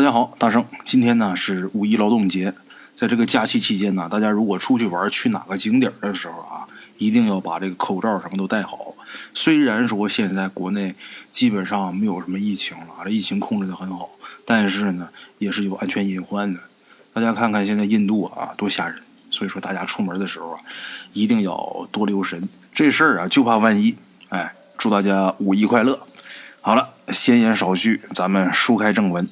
大家好，大圣，今天呢是五一劳动节，在这个假期期间呢，大家如果出去玩去哪个景点的时候啊，一定要把这个口罩什么都戴好。虽然说现在国内基本上没有什么疫情了，这疫情控制的很好，但是呢也是有安全隐患的。大家看看现在印度啊多吓人，所以说大家出门的时候啊一定要多留神。这事儿啊就怕万一。哎，祝大家五一快乐！好了，闲言少叙，咱们书开正文。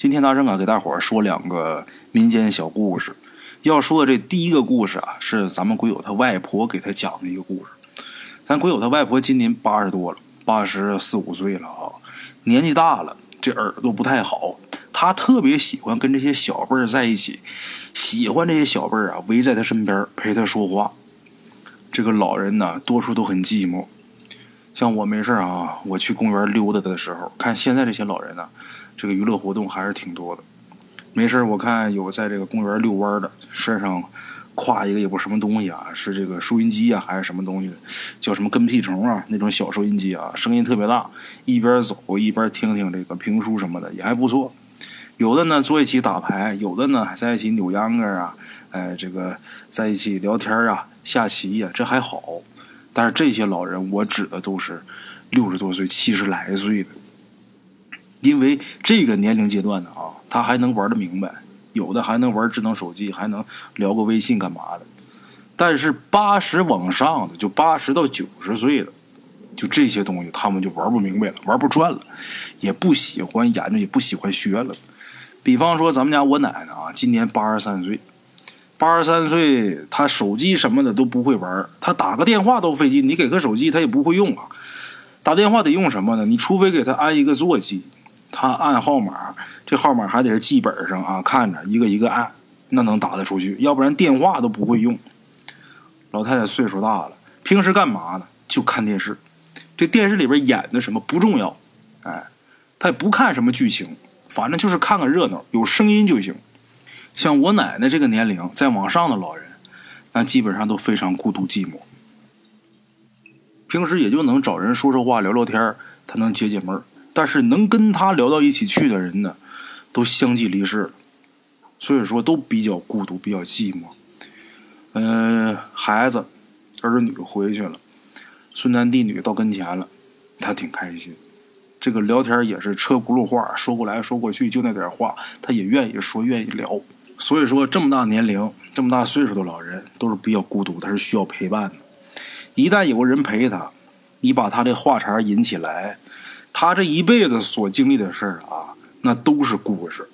今天大圣啊，给大伙儿说两个民间小故事。要说的这第一个故事啊，是咱们鬼友他外婆给他讲的一个故事。咱鬼友他外婆今年八十多了，八十四五岁了啊，年纪大了，这耳朵不太好。他特别喜欢跟这些小辈儿在一起，喜欢这些小辈儿啊围在他身边陪他说话。这个老人呢，多数都很寂寞。像我没事啊，我去公园溜达的时候，看现在这些老人呢。这个娱乐活动还是挺多的，没事我看有在这个公园遛弯的，身上挎一个也不什么东西啊，是这个收音机啊还是什么东西，叫什么跟屁虫啊那种小收音机啊，声音特别大，一边走一边听听这个评书什么的也还不错。有的呢坐一起打牌，有的呢在一起扭秧歌啊，哎这个在一起聊天啊、下棋呀，这还好。但是这些老人，我指的都是六十多岁、七十来岁的。因为这个年龄阶段的啊，他还能玩的明白，有的还能玩智能手机，还能聊个微信干嘛的。但是八十往上的，就八十到九十岁的，就这些东西他们就玩不明白了，玩不转了，也不喜欢研究，也不喜欢学了。比方说咱们家我奶奶啊，今年八十三岁，八十三岁，她手机什么的都不会玩，她打个电话都费劲，你给个手机她也不会用啊。打电话得用什么呢？你除非给她安一个座机。他按号码，这号码还得是记本上啊，看着一个一个按，那能打得出去。要不然电话都不会用。老太太岁数大了，平时干嘛呢？就看电视。这电视里边演的什么不重要，哎，他也不看什么剧情，反正就是看个热闹，有声音就行。像我奶奶这个年龄再往上的老人，那基本上都非常孤独寂寞。平时也就能找人说说话、聊聊天他能解解闷但是能跟他聊到一起去的人呢，都相继离世了，所以说都比较孤独，比较寂寞。嗯，孩子、儿女回去了，孙男弟女到跟前了，他挺开心。这个聊天也是车轱辘话，说过来说过去就那点话，他也愿意说，愿意聊。所以说，这么大年龄、这么大岁数的老人都是比较孤独，他是需要陪伴的。一旦有个人陪他，你把他的话茬引起来。他这一辈子所经历的事儿啊，那都是故事。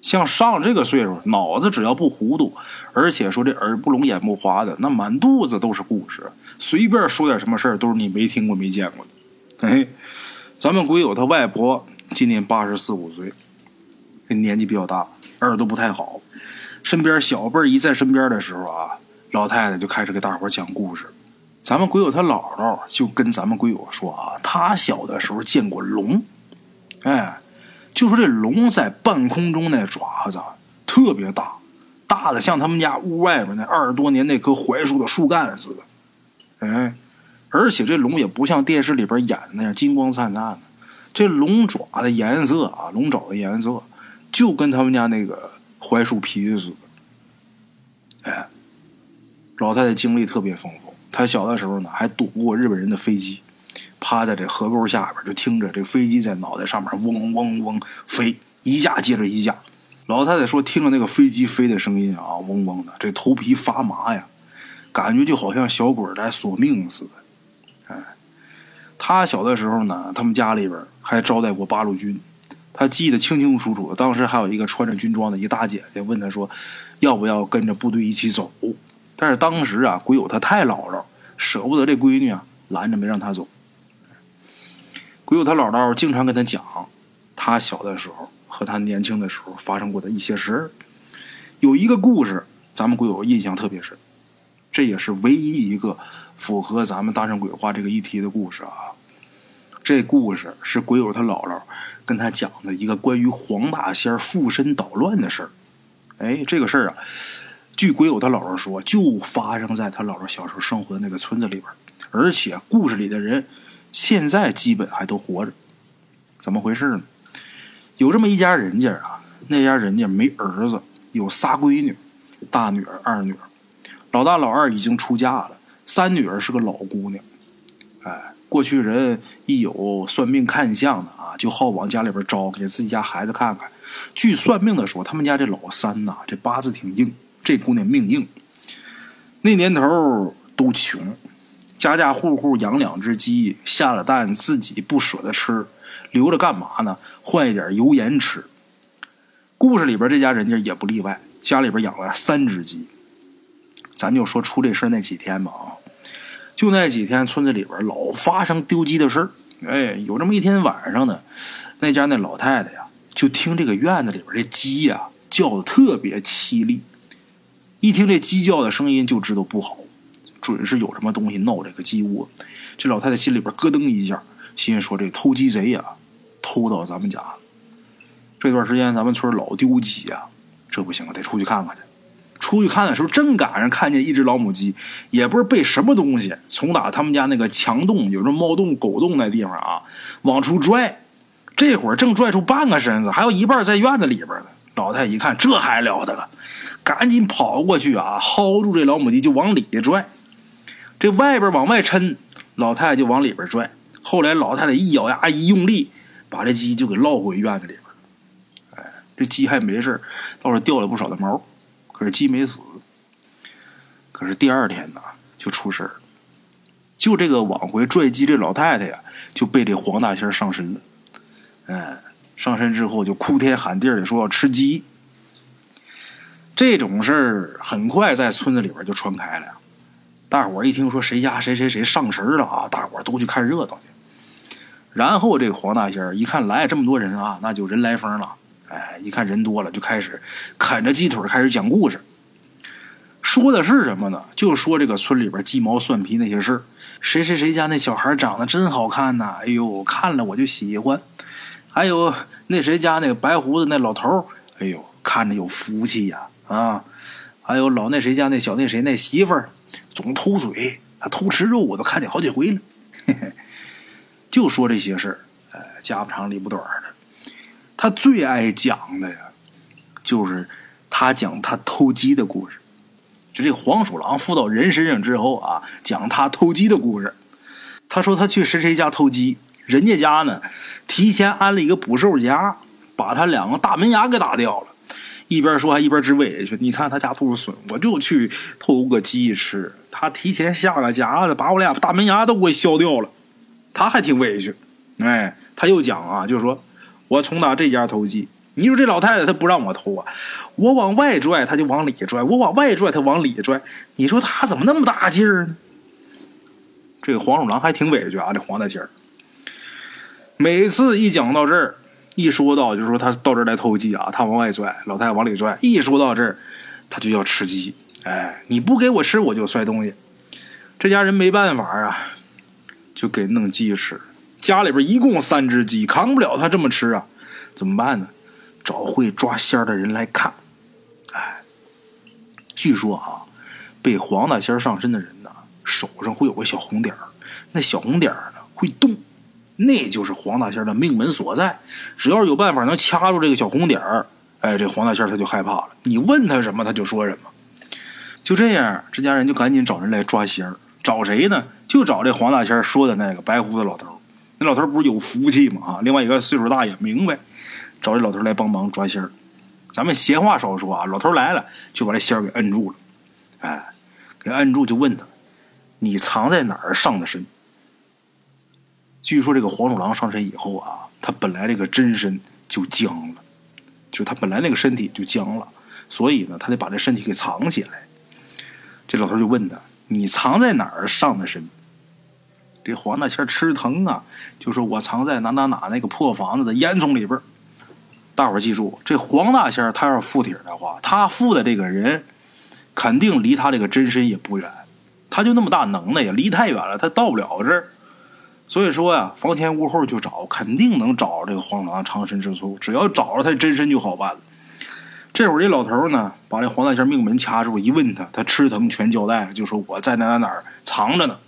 像上这个岁数，脑子只要不糊涂，而且说这耳不聋眼不花的，那满肚子都是故事。随便说点什么事儿，都是你没听过、没见过的。哎，咱们鬼友他外婆今年八十四五岁，年纪比较大，耳朵不太好。身边小辈一在身边的时候啊，老太太就开始给大伙讲故事。咱们鬼友他姥姥就跟咱们鬼友说啊，他小的时候见过龙，哎，就说这龙在半空中那爪子特别大，大的像他们家屋外边那二十多年那棵槐树的树干似的，哎，而且这龙也不像电视里边演的那样金光灿灿的，这龙爪的颜色啊，龙爪的颜色就跟他们家那个槐树皮似的，哎，老太太经历特别丰富。他小的时候呢，还躲过日本人的飞机，趴在这河沟下边，就听着这飞机在脑袋上面嗡嗡嗡飞，一架接着一架。老太太说，听着那个飞机飞的声音啊，嗡嗡的，这头皮发麻呀，感觉就好像小鬼在索命似的。哎，他小的时候呢，他们家里边还招待过八路军，他记得清清楚楚。当时还有一个穿着军装的一大姐姐问他说，要不要跟着部队一起走？但是当时啊，鬼友他太姥姥，舍不得这闺女啊，拦着没让她走。鬼友他姥姥经常跟他讲，他小的时候和他年轻的时候发生过的一些事儿。有一个故事，咱们鬼友印象特别深，这也是唯一一个符合咱们大圣鬼话这个议题的故事啊。这故事是鬼友他姥姥跟他讲的一个关于黄大仙附身捣乱的事儿。哎，这个事儿啊。据鬼友他姥姥说，就发生在他姥姥小时候生活的那个村子里边，而且故事里的人现在基本还都活着。怎么回事呢？有这么一家人家啊，那家人家没儿子，有仨闺女，大女儿、二女儿，老大、老二已经出嫁了，三女儿是个老姑娘。哎，过去人一有算命看相的啊，就好往家里边招，给自己家孩子看看。据算命的说，他们家这老三呐，这八字挺硬，这姑娘命硬。那年头都穷，家家户户养两只鸡，下了蛋自己不舍得吃，留着干嘛呢？换一点油盐吃。故事里边这家人家也不例外，家里边养了三只鸡。咱就说出这事那几天吧啊，就那几天村子里边老发生丢鸡的事儿。哎，有这么一天晚上呢，那家那老太太呀，就听这个院子里边这鸡呀叫的特别凄厉。一听这鸡叫的声音，就知道不好，准是有什么东西闹这个鸡窝。这老太太心里边咯噔一下，心说这偷鸡贼呀，偷到咱们家。这段时间咱们村老丢鸡呀，这不行，得出去看看去。出去看的时候，正赶上看见一只老母鸡，也不知被什么东西从打他们家那个墙洞，有这猫洞、狗洞那地方啊，往出拽。这会儿正拽出半个身子，还有一半在院子里边呢。老太太一看，这还了得，赶紧跑过去啊，薅住这老母鸡就往里拽。这外边往外抻，老太太就往里边拽。后来老太太一咬牙一用力，把这鸡就给捞回院子里边。哎，这鸡还没事倒是掉了不少的毛。可是鸡没死。可是第二天呢，就出事儿就这个往回拽鸡这老太太呀，就被这黄大仙上身了。哎，上身之后就哭天喊地的说要吃鸡。这种事儿很快在村子里边就传开了。大伙儿一听说谁家谁谁谁上神了啊，大伙儿都去看热闹去。然后这黄大仙一看来这么多人啊，那就人来疯了。哎，一看人多了，就开始啃着鸡腿开始讲故事。说的是什么呢？就说这个村里边鸡毛蒜皮那些事儿。谁谁谁家那小孩长得真好看呐！哎呦，看了我就喜欢。还有那谁家那个白胡子那老头哎呦，看着有福气呀啊！还有老那谁家那小那谁那媳妇儿，总偷嘴，他偷吃肉，我都看见好几回了。嘿嘿，就说这些事儿，哎，家不长里不短的。他最爱讲的呀，就是他讲他偷鸡的故事。就这黄鼠狼附到人身上之后啊，讲他偷鸡的故事。他说他去谁谁家偷鸡，人家家呢提前安了一个捕兽夹，把他两个大门牙给打掉了。一边说还一边直委屈。你看他家兔子损，我就去偷个鸡吃，他提前下个夹子，把我俩大门牙都给削掉了。他还挺委屈。哎，他又讲啊，就说。我从打这家偷鸡，你说这老太太她不让我偷啊，我往外拽她就往里拽，我往外拽她往里拽，你说她怎么那么大劲儿呢？这个黄鼠狼还挺委屈啊，这黄大仙儿，每次一讲到这儿，一说到就是说他到这儿来偷鸡啊，他往外拽，老太太往里拽，一说到这儿，他就要吃鸡，哎，你不给我吃我就摔东西，这家人没办法啊，就给弄鸡吃。家里边一共三只鸡，扛不了他这么吃啊，怎么办呢？找会抓仙儿的人来看。哎，据说啊，被黄大仙上身的人呢，手上会有个小红点，那小红点呢会动，那就是黄大仙的命门所在。只要有办法能掐住这个小红点儿，哎，这黄大仙他就害怕了。你问他什么，他就说什么。就这样，这家人就赶紧找人来抓仙儿。找谁呢？就找这黄大仙说的那个白胡子老头。那老头不是有福气吗？啊，另外一个岁数大也明白，找这老头来帮忙抓仙儿。咱们闲话少说啊，老头来了就把这仙儿给摁住了，哎，给摁住就问他：“你藏在哪儿上的身？”据说这个黄鼠狼上身以后啊，他本来这个真身就僵了，就他本来那个身体就僵了，所以呢，他得把这身体给藏起来。这老头就问他：“你藏在哪儿上的身？”这黄大仙吃疼啊，就说我藏在哪哪哪那个破房子的烟囱里边。大伙儿记住，这黄大仙他要是附体的话，他附的这个人肯定离他这个真身也不远，他就那么大能耐呀，离太远了，他到不了这儿。所以说呀，房前屋后就找，肯定能找着这个黄鼠狼藏身之处。只要找着他真身就好办了。这会儿这老头呢，把这黄大仙命门掐住，一问他，他吃疼全交代了，就说我在哪哪哪藏着呢。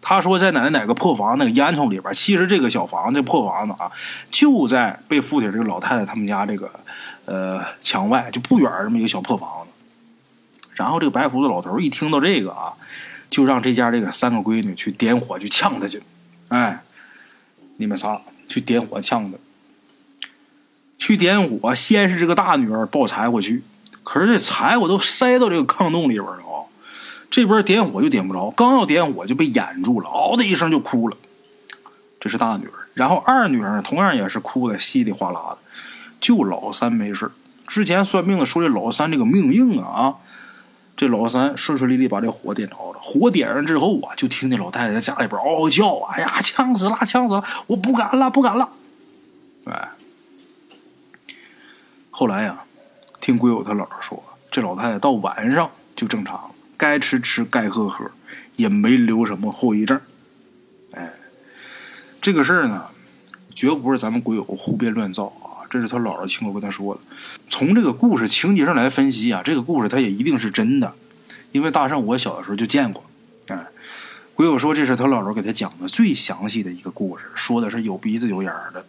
他说在哪哪个破房那个烟囱里边，其实这个小房子破房子啊，就在被附体这个老太太他们家这个呃墙外就不远这么一个小破房子。然后这个白胡子老头一听到这个啊，就让这家这个三个闺女去点火去呛他去，哎，你们仨去点火呛他。去点火，先是这个大女儿抱柴火去，可是这柴火都塞到这个炕洞里边了啊，这边点火就点不着，刚要点火就被掩住了，嗷的一声就哭了。这是大女儿，然后二女儿同样也是哭的稀里哗啦的，就老三没事之前算命的说这老三这个命硬啊啊，这老三顺顺利利把这火点着了，火点上之后啊，就听见老太太在家里边嗷嗷叫，哎呀，呛死了，呛死了，我不敢了，不敢了，哎。后来呀，听鬼友他姥姥说，这老太太到晚上就正常了，该吃吃，该喝喝，也没留什么后遗症。哎，这个事儿呢，绝不是咱们鬼友胡编乱造，这是他姥姥亲口跟他说的。从这个故事情节上来分析啊，这个故事它也一定是真的，因为大圣我小的时候就见过。哎，鬼友说这是他姥姥给他讲的最详细的一个故事，说的是有鼻子有眼儿的。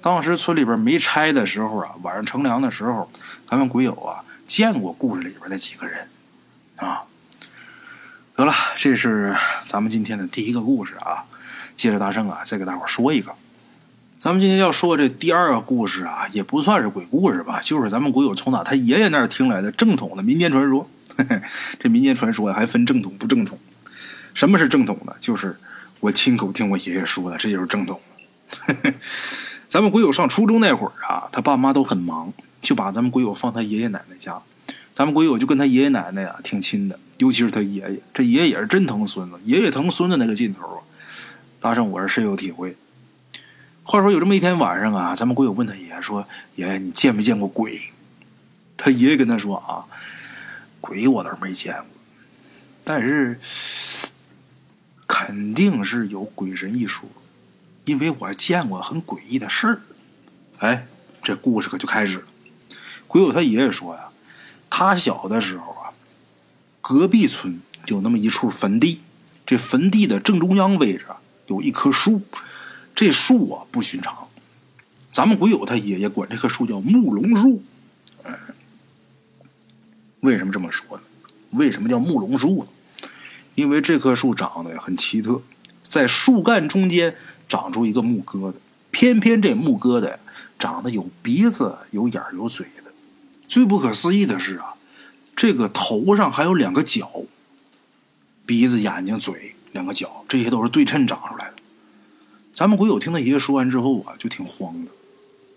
当时村里边没拆的时候啊，晚上乘凉的时候，咱们鬼友啊见过故事里边那几个人，啊，得了，这是咱们今天的第一个故事啊。接着大圣啊，再给大伙说一个。咱们今天要说这第二个故事啊，也不算是鬼故事吧，就是咱们鬼友从哪他爷爷那儿听来的正统的民间传说。嘿嘿这民间传说还分正统不正统。什么是正统的？就是我亲口听我爷爷说的，这就是正统。嘿嘿咱们鬼友上初中那会儿啊，他爸妈都很忙，就把咱们鬼友放他爷爷奶奶家。咱们鬼友就跟他爷爷奶奶啊挺亲的，尤其是他爷爷，这爷爷也是真疼孙子，爷爷疼孙子那个劲头啊。大圣我是深有体会。话说有这么一天晚上啊，咱们鬼友问他爷爷说：“爷爷，你见没见过鬼？”他爷爷跟他说：“啊，鬼我倒是没见过，但是肯定是有鬼神一说。”因为我见过很诡异的事儿，哎，这故事可就开始了。鬼友他爷爷说呀，他小的时候啊，隔壁村有那么一处坟地，这坟地的正中央位置有一棵树，这树啊不寻常。咱们鬼友他爷爷管这棵树叫木龙树。为什么这么说呢？为什么叫木龙树呢？因为这棵树长得很奇特，在树干中间。长出一个木疙瘩，偏偏这木疙瘩长得有鼻子、有眼有嘴的。最不可思议的是啊，这个头上还有两个角，鼻子、眼睛、嘴，两个角，这些都是对称长出来的。咱们鬼友听他爷爷说完之后啊，就挺慌的。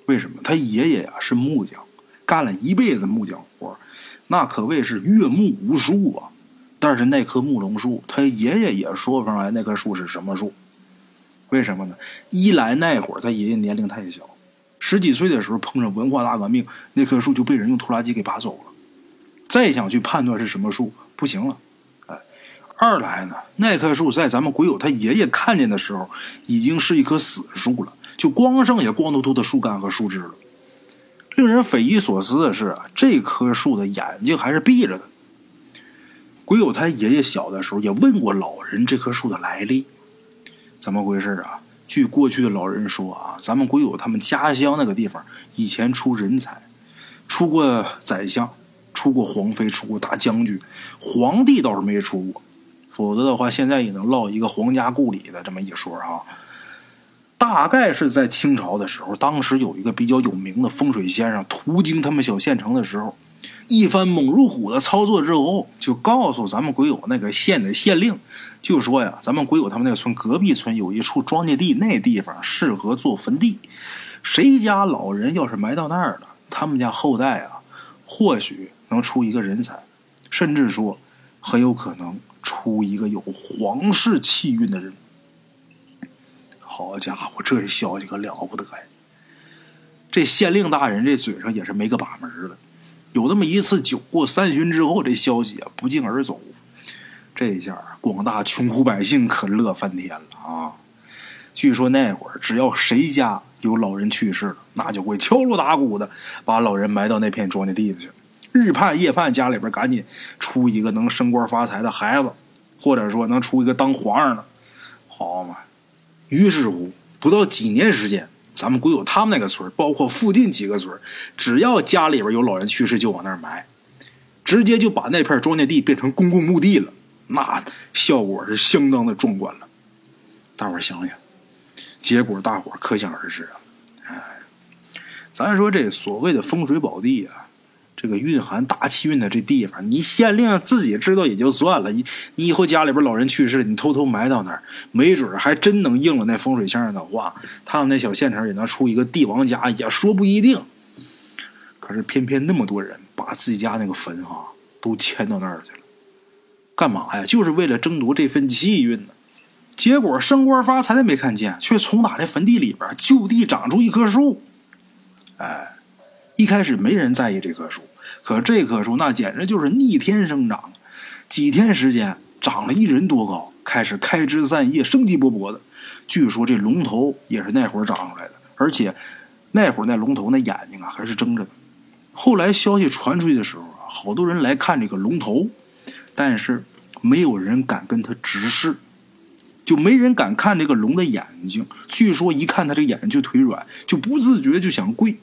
为什么？他爷爷呀是木匠，干了一辈子木匠活那可谓是阅木无数啊。但是那棵木龙树，他爷爷也说不上来那棵树是什么树。为什么呢？一来那会儿他爷爷年龄太小，十几岁的时候碰上文化大革命，那棵树就被人用拖拉机给拔走了。再想去判断是什么树，不行了。二来呢，那棵树在咱们鬼友他爷爷看见的时候，已经是一棵死树了，就光剩下光秃秃的树干和树枝了。令人匪夷所思的是，这棵树的眼睛还是闭着的。鬼友他爷爷小的时候也问过老人这棵树的来历。怎么回事啊？据过去的老人说啊，咱们鬼友他们家乡那个地方以前出人才，出过宰相，出过皇妃，出过大将军，皇帝倒是没出过，否则的话现在也能落一个皇家故里的这么一说啊。大概是在清朝的时候，当时有一个比较有名的风水先生途经他们小县城的时候。一番猛如虎的操作之后，就告诉咱们鬼友那个县的县令，就说呀，咱们鬼友他们那个村隔壁村有一处庄稼地，那地方适合做坟地，谁家老人要是埋到那儿了，他们家后代啊，或许能出一个人才，甚至说很有可能出一个有皇室气运的人。好家伙，这消息可了不得呀！这县令大人这嘴上也是没个把门的。有那么一次酒过三巡之后，这消息啊不胫而走，这下广大穷苦百姓可乐翻天了啊！据说那会儿只要谁家有老人去世了，那就会敲锣打鼓的把老人埋到那片庄稼地里去，日盼夜盼家里边赶紧出一个能升官发财的孩子，或者说能出一个当皇上的。好嘛，于是乎，不到几年时间，咱们鬼友他们那个村包括附近几个村只要家里边有老人去世，就往那儿埋，直接就把那片庄稼地变成公共墓地了，那效果是相当的壮观了。大伙想想，结果大伙可想而知啊！哎，咱说这所谓的风水宝地啊。这个蕴含大气运的这地方，你县令自己知道也就算了，你你以后家里边老人去世，你偷偷埋到那儿，没准还真能应了那风水先生的话，他们那小县城也能出一个帝王家，也说不一定。可是偏偏那么多人把自己家那个坟哈都迁到那儿去了，干嘛呀？就是为了争夺这份气运呢。结果升官发财的没看见，却从哪那坟地里边就地长出一棵树。哎，一开始没人在意这棵树。可这棵树那简直就是逆天生长，几天时间长了一人多高，开始开枝散叶，生机勃勃的。据说这龙头也是那会儿长出来的，而且那会儿那龙头那眼睛啊还是睁着的。后来消息传出去的时候啊，好多人来看这个龙头，但是没有人敢跟他直视，就没人敢看这个龙的眼睛。据说一看他这个眼睛就腿软，就不自觉就想跪。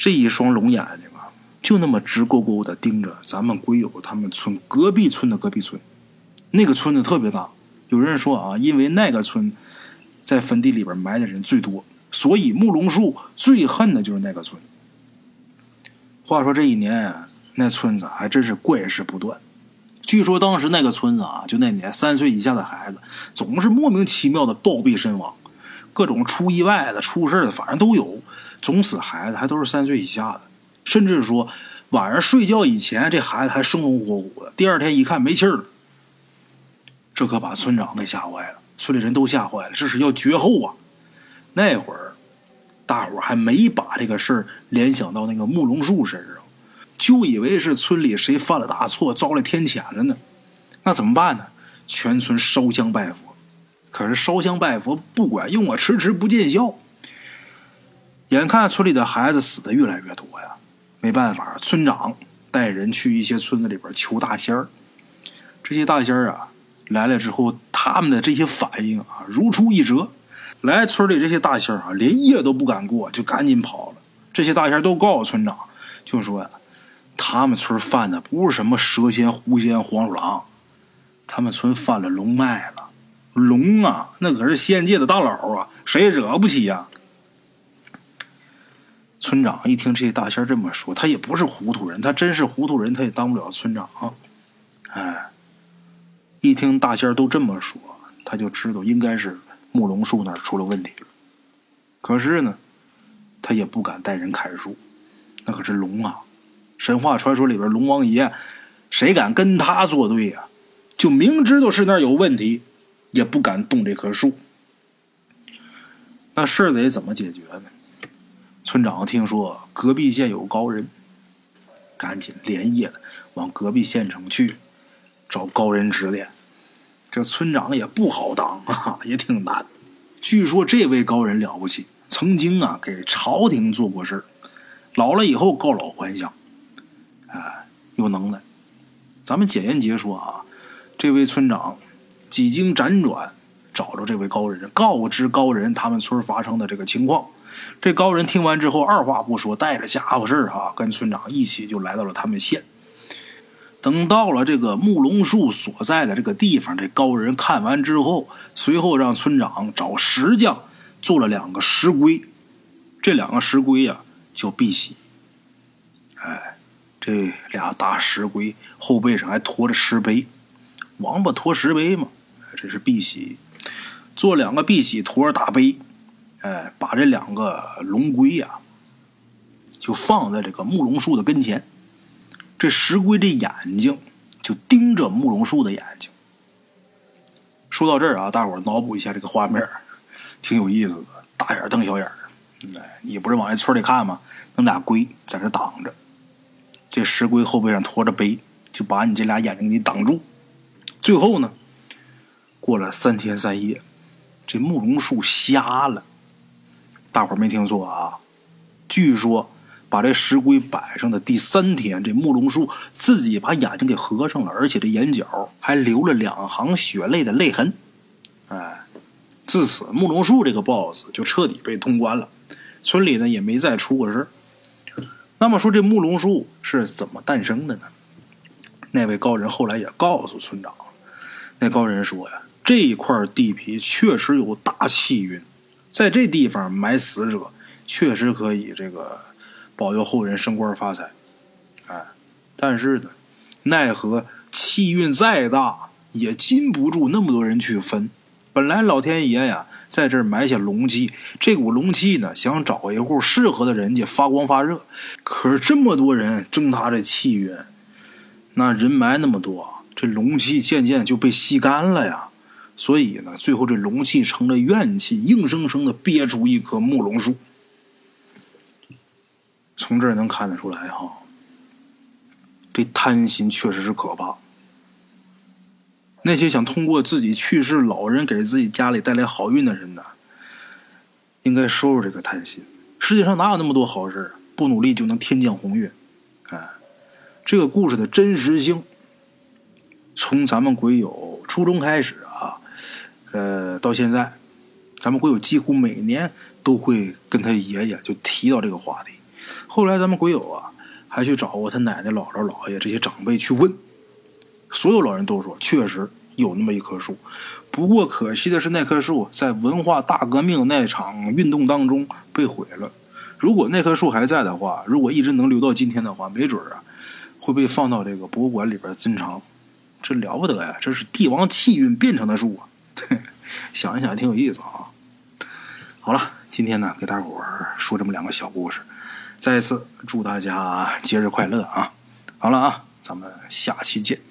这一双龙眼睛啊，就那么直勾勾的盯着咱们鬼友他们村隔壁村的隔壁村，那个村子特别大。有人说啊，因为那个村在坟地里边埋的人最多，所以木龙树最恨的就是那个村。话说这一年，那村子还真是怪事不断。据说当时那个村子啊，就那年三岁以下的孩子总是莫名其妙的暴毙身亡，各种出意外的、出事的，反正都有。总死孩子还都是三岁以下的，甚至说晚上睡觉以前这孩子还生龙活虎的，第二天一看没气儿了，这可把村长给吓坏了，村里人都吓坏了，这是要绝后啊！那会儿大伙还没把这个事儿联想到那个木龙树身上，就以为是村里谁犯了大错，遭了天谴了呢。那怎么办呢？全村烧香拜佛，可是烧香拜佛不管用啊，迟迟不见效。眼看村里的孩子死的越来越多呀，没办法，村长带人去一些村子里边求大仙儿。这些大仙儿啊来了之后，他们的这些反应啊如出一辙。来村里这些大仙儿啊，连夜都不敢过，就赶紧跑了。这些大仙儿都告诉村长，就说呀，他们村犯的不是什么蛇仙、狐仙、黄鼠狼，他们村犯了龙脉了。龙啊，那可是仙界的大佬啊，谁也惹不起呀。村长一听这大仙这么说，他也不是糊涂人，他真是糊涂人，他也当不了村长。哎，一听大仙都这么说，他就知道应该是木龙树那儿出了问题。可是呢，他也不敢带人砍树，那可是龙啊！神话传说里边龙王爷，谁敢跟他作对呀？就明知道是那儿有问题，也不敢动这棵树。那事儿得怎么解决呢？村长听说隔壁县有高人，赶紧连夜往隔壁县城去找高人指点。这村长也不好当啊，也挺难。据说这位高人了不起，曾经啊给朝廷做过事老了以后告老还乡，啊，有能耐。咱们简言结说啊，这位村长几经辗转找着这位高人，告知高人他们村发生的这个情况。这高人听完之后，二话不说，带着家伙事儿哈，跟村长一起就来到了他们县。等到了这个木龙树所在的这个地方，这高人看完之后，随后让村长找石匠做了两个石龟。这两个石龟呀，叫碧玺。哎，这俩大石龟后背上还驮着石碑，王八驮石碑嘛，这是碧玺。做两个碧玺，驮着大碑。哎，把这两个龙龟呀，就放在这个木龙树的跟前。这石龟这眼睛就盯着木龙树的眼睛。说到这儿啊，大伙脑补一下这个画面，挺有意思的。大眼瞪小眼儿，哎，你不是往那村里看吗？那俩龟在这挡着，这石龟后背上驮着碑，就把你这俩眼睛给你挡住。最后呢，过了三天三夜，这慕容树瞎了。大伙没听错啊！据说把这石龟摆上的第三天，这慕容树自己把眼睛给合上了，而且这眼角还流了两行血泪的泪痕。哎，自此慕容树这个 BOSS 就彻底被通关了，村里呢也没再出过事那么说这慕容树是怎么诞生的呢？那位高人后来也告诉村长，那高人说呀，这一块地皮确实有大气运，在这地方埋死者，确实可以这个保佑后人升官发财。哎，但是呢，奈何气运再大，也禁不住那么多人去分。本来老天爷呀，在这埋下龙气，这股龙气呢，想找一户适合的人家发光发热。可是这么多人争他这气运。那人埋那么多，这龙气渐渐就被吸干了呀。所以呢，最后这龙气成了怨气，硬生生的憋出一棵木龙树。从这儿能看得出来哈，这贪心确实是可怕。那些想通过自己去世老人给自己家里带来好运的人呢，应该收拾这个贪心。世界上哪有那么多好事不努力就能天降鸿运？哎。这个故事的真实性，从咱们鬼友初中开始，呃，到现在，咱们鬼友几乎每年都会跟他爷爷就提到这个话题。后来咱们鬼友啊，还去找过他奶奶、姥姥、姥爷这些长辈去问，所有老人都说确实有那么一棵树。不过可惜的是，那棵树在文化大革命那场运动当中被毁了。如果那棵树还在的话，如果一直能留到今天的话，没准啊。会被放到这个博物馆里边珍藏，这了不得呀！这是帝王气运变成的树啊，想一想挺有意思啊。好了，今天呢给大伙儿说这么两个小故事，再一次祝大家节日快乐啊！好了啊，咱们下期见。